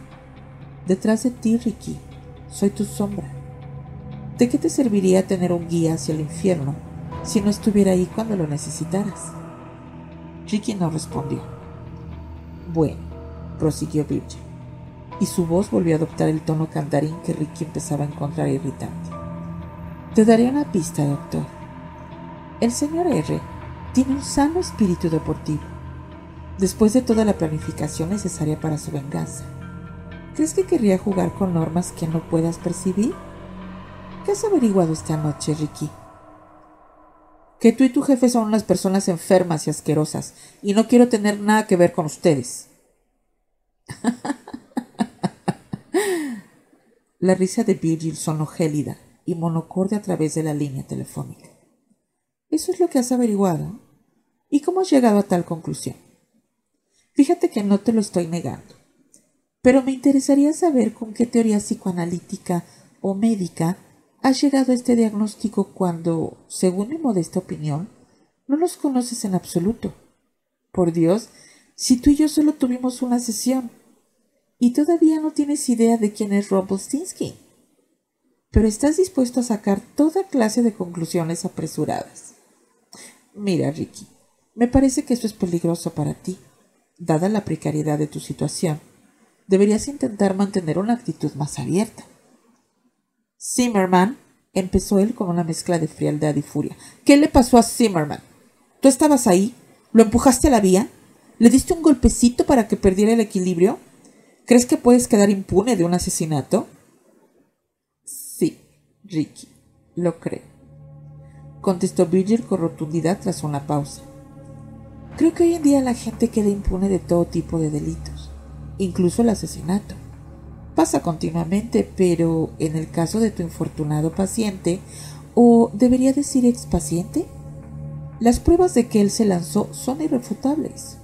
Detrás de ti, Ricky. Soy tu sombra. ¿De qué te serviría tener un guía hacia el infierno si no estuviera ahí cuando lo necesitaras? Ricky no respondió. Bueno, prosiguió Virgin, y su voz volvió a adoptar el tono cantarín que Ricky empezaba a encontrar irritante. Te daré una pista, doctor. El señor R tiene un sano espíritu deportivo, después de toda la planificación necesaria para su venganza. ¿Crees que querría jugar con normas que no puedas percibir? ¿Qué has averiguado esta noche, Ricky? Que tú y tu jefe son unas personas enfermas y asquerosas, y no quiero tener nada que ver con ustedes. [laughs] la risa de Virgil sonó gélida y monocorde a través de la línea telefónica. ¿Eso es lo que has averiguado? ¿Y cómo has llegado a tal conclusión? Fíjate que no te lo estoy negando, pero me interesaría saber con qué teoría psicoanalítica o médica has llegado a este diagnóstico cuando, según mi modesta opinión, no los conoces en absoluto. Por Dios, si tú y yo solo tuvimos una sesión y todavía no tienes idea de quién es Rumpelstiltskin, pero estás dispuesto a sacar toda clase de conclusiones apresuradas. Mira, Ricky, me parece que esto es peligroso para ti. Dada la precariedad de tu situación, deberías intentar mantener una actitud más abierta. Zimmerman, empezó él con una mezcla de frialdad y furia. ¿Qué le pasó a Zimmerman? ¿Tú estabas ahí? ¿Lo empujaste a la vía? ¿Le diste un golpecito para que perdiera el equilibrio? ¿Crees que puedes quedar impune de un asesinato? Sí, Ricky, lo creo, contestó Virgil con rotundidad tras una pausa. Creo que hoy en día la gente queda impune de todo tipo de delitos, incluso el asesinato pasa continuamente, pero en el caso de tu infortunado paciente, o debería decir expaciente, las pruebas de que él se lanzó son irrefutables.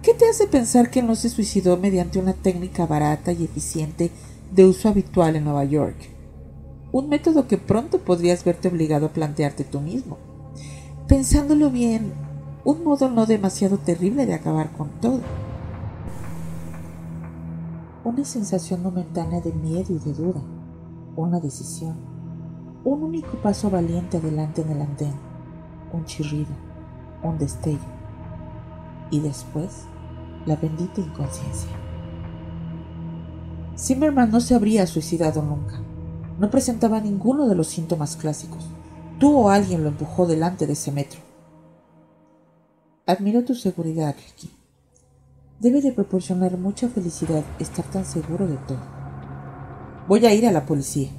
¿Qué te hace pensar que no se suicidó mediante una técnica barata y eficiente de uso habitual en Nueva York? Un método que pronto podrías verte obligado a plantearte tú mismo. Pensándolo bien, un modo no demasiado terrible de acabar con todo una sensación momentánea de miedo y de duda, una decisión, un único paso valiente adelante en el andén, un chirrido, un destello, y después la bendita inconsciencia. Zimmerman no se habría suicidado nunca. No presentaba ninguno de los síntomas clásicos. Tú o alguien lo empujó delante de ese metro. Admiro tu seguridad, Ricky. Debe de proporcionar mucha felicidad estar tan seguro de todo. Voy a ir a la policía.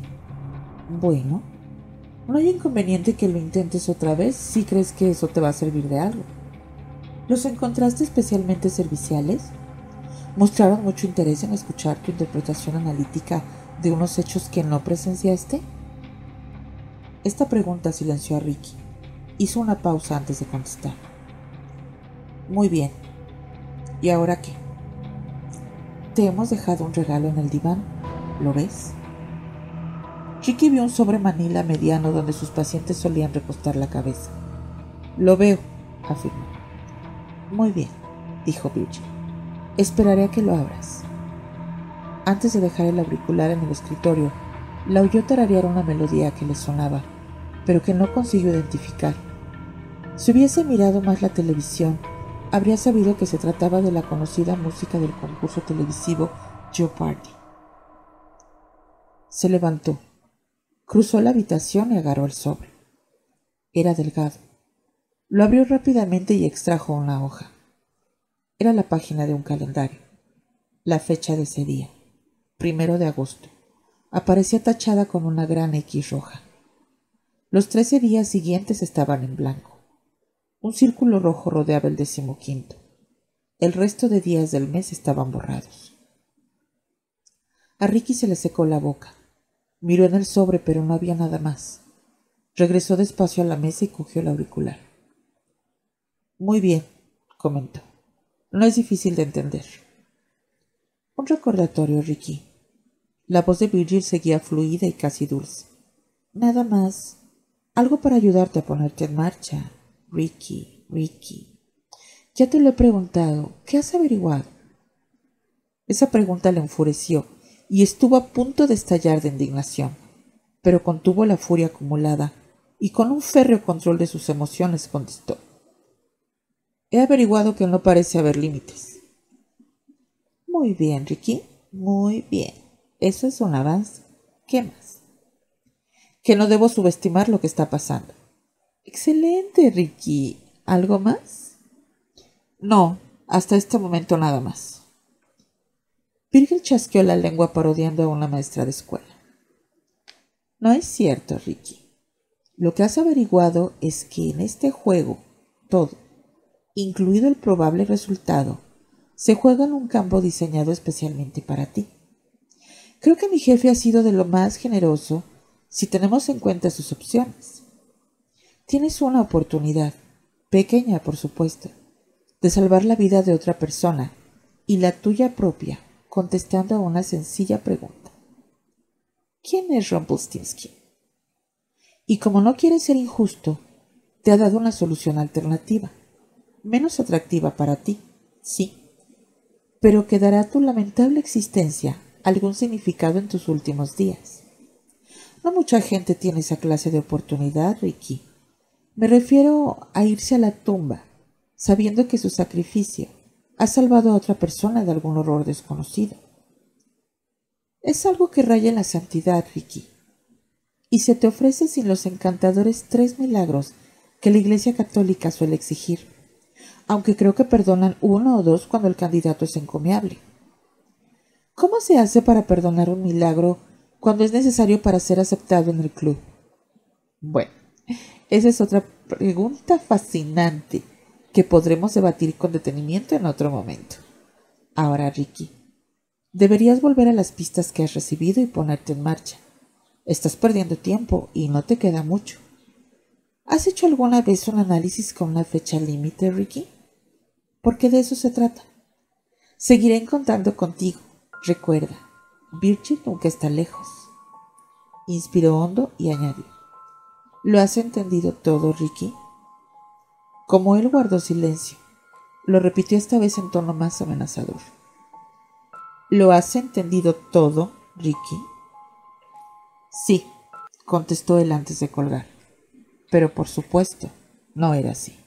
Bueno, no hay inconveniente que lo intentes otra vez si crees que eso te va a servir de algo. ¿Los encontraste especialmente serviciales? ¿Mostraron mucho interés en escuchar tu interpretación analítica de unos hechos que no presenciaste? Esta pregunta silenció a Ricky. Hizo una pausa antes de contestar. Muy bien, ¿Y ahora qué? Te hemos dejado un regalo en el diván. ¿Lo ves? Ricky vio un sobre manila mediano donde sus pacientes solían recostar la cabeza. Lo veo, afirmó. Muy bien, dijo Virgil. Esperaré a que lo abras. Antes de dejar el auricular en el escritorio, la oyó tararear una melodía que le sonaba, pero que no consiguió identificar. Si hubiese mirado más la televisión, habría sabido que se trataba de la conocida música del concurso televisivo Party. Se levantó, cruzó la habitación y agarró el sobre. Era delgado. Lo abrió rápidamente y extrajo una hoja. Era la página de un calendario. La fecha de ese día, primero de agosto, aparecía tachada con una gran X roja. Los trece días siguientes estaban en blanco. Un círculo rojo rodeaba el decimoquinto. El resto de días del mes estaban borrados. A Ricky se le secó la boca. Miró en el sobre, pero no había nada más. Regresó despacio a la mesa y cogió el auricular. Muy bien, comentó. No es difícil de entender. Un recordatorio, Ricky. La voz de Virgil seguía fluida y casi dulce. Nada más. Algo para ayudarte a ponerte en marcha. Ricky, Ricky. Ya te lo he preguntado. ¿Qué has averiguado? Esa pregunta le enfureció y estuvo a punto de estallar de indignación, pero contuvo la furia acumulada y con un férreo control de sus emociones contestó. He averiguado que no parece haber límites. Muy bien, Ricky, muy bien. Eso es un avance. ¿Qué más? Que no debo subestimar lo que está pasando. Excelente, Ricky. ¿Algo más? No, hasta este momento nada más. Virgil chasqueó la lengua parodiando a una maestra de escuela. No es cierto, Ricky. Lo que has averiguado es que en este juego todo, incluido el probable resultado, se juega en un campo diseñado especialmente para ti. Creo que mi jefe ha sido de lo más generoso si tenemos en cuenta sus opciones. Tienes una oportunidad, pequeña por supuesto, de salvar la vida de otra persona y la tuya propia contestando a una sencilla pregunta. ¿Quién es Rumpelstiltskin? Y como no quiere ser injusto, te ha dado una solución alternativa menos atractiva para ti, sí, pero que dará a tu lamentable existencia algún significado en tus últimos días. No mucha gente tiene esa clase de oportunidad, Ricky. Me refiero a irse a la tumba, sabiendo que su sacrificio ha salvado a otra persona de algún horror desconocido. Es algo que raya en la santidad, Ricky. Y se te ofrece sin los encantadores tres milagros que la Iglesia Católica suele exigir aunque creo que perdonan uno o dos cuando el candidato es encomiable. ¿Cómo se hace para perdonar un milagro cuando es necesario para ser aceptado en el club? Bueno, esa es otra pregunta fascinante que podremos debatir con detenimiento en otro momento. Ahora, Ricky, deberías volver a las pistas que has recibido y ponerte en marcha. Estás perdiendo tiempo y no te queda mucho. ¿Has hecho alguna vez un análisis con una fecha límite, Ricky? porque de eso se trata. Seguiré contando contigo. Recuerda, Virgil nunca está lejos. Inspiró hondo y añadió. ¿Lo has entendido todo, Ricky? Como él guardó silencio, lo repitió esta vez en tono más amenazador. ¿Lo has entendido todo, Ricky? Sí, contestó él antes de colgar. Pero por supuesto, no era así.